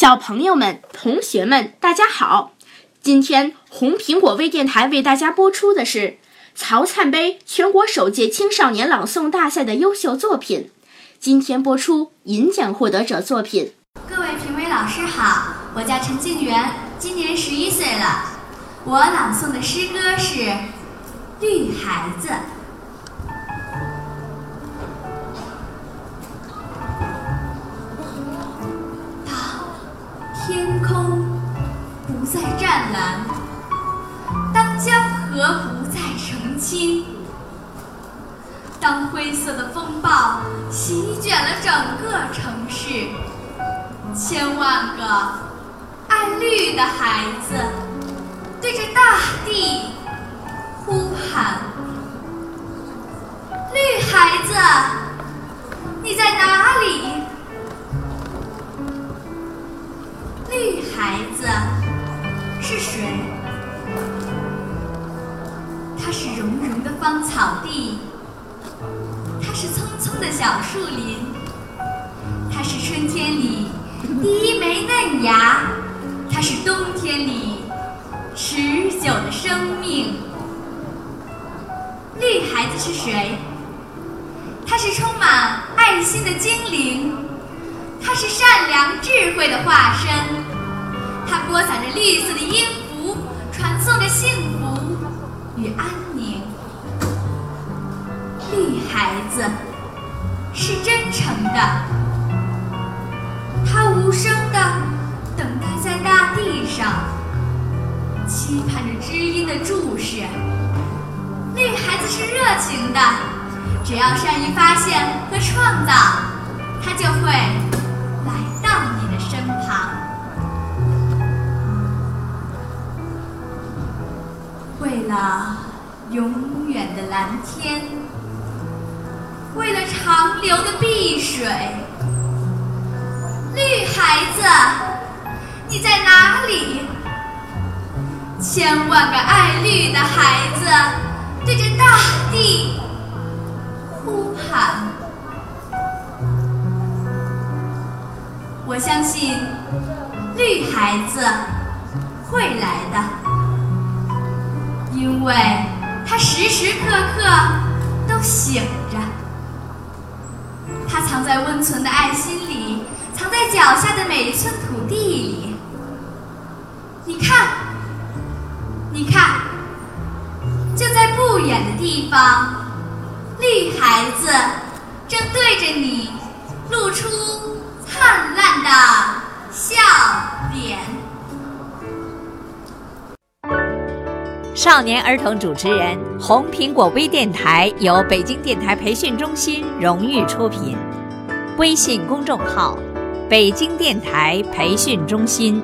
小朋友们、同学们，大家好！今天红苹果微电台为大家播出的是曹灿杯全国首届青少年朗诵大赛的优秀作品。今天播出银奖获得者作品。各位评委老师好，我叫陈静媛，今年十一岁了。我朗诵的诗歌是《绿孩子》。当江河不再澄清，当灰色的风暴席卷了整个城市，千万个爱绿的孩子对着大地它是绒绒的芳草地，它是葱葱的小树林，它是春天里第一枚嫩芽，它是冬天里持久的生命。绿孩子是谁？它是充满爱心的精灵。它是善良智慧绿孩子是真诚的，它无声的等待在大地上，期盼着知音的注视。绿孩子是热情的，只要善于发现和创造，它就会来到你的身旁。为了永远的蓝天，为了长流的碧水，绿孩子，你在哪里？千万个爱绿的孩子对着大地呼喊。我相信，绿孩子会来的。因为他时时刻刻都醒着，藏在温存的爱心里，藏在脚下的每一寸土地里。你看，你看，就在不远的地方，绿孩子正对着你露出灿烂的笑脸。少年儿童主持人，红苹果微电台由北京电台培训中心荣誉出品，微信公众号：北京电台培训中心。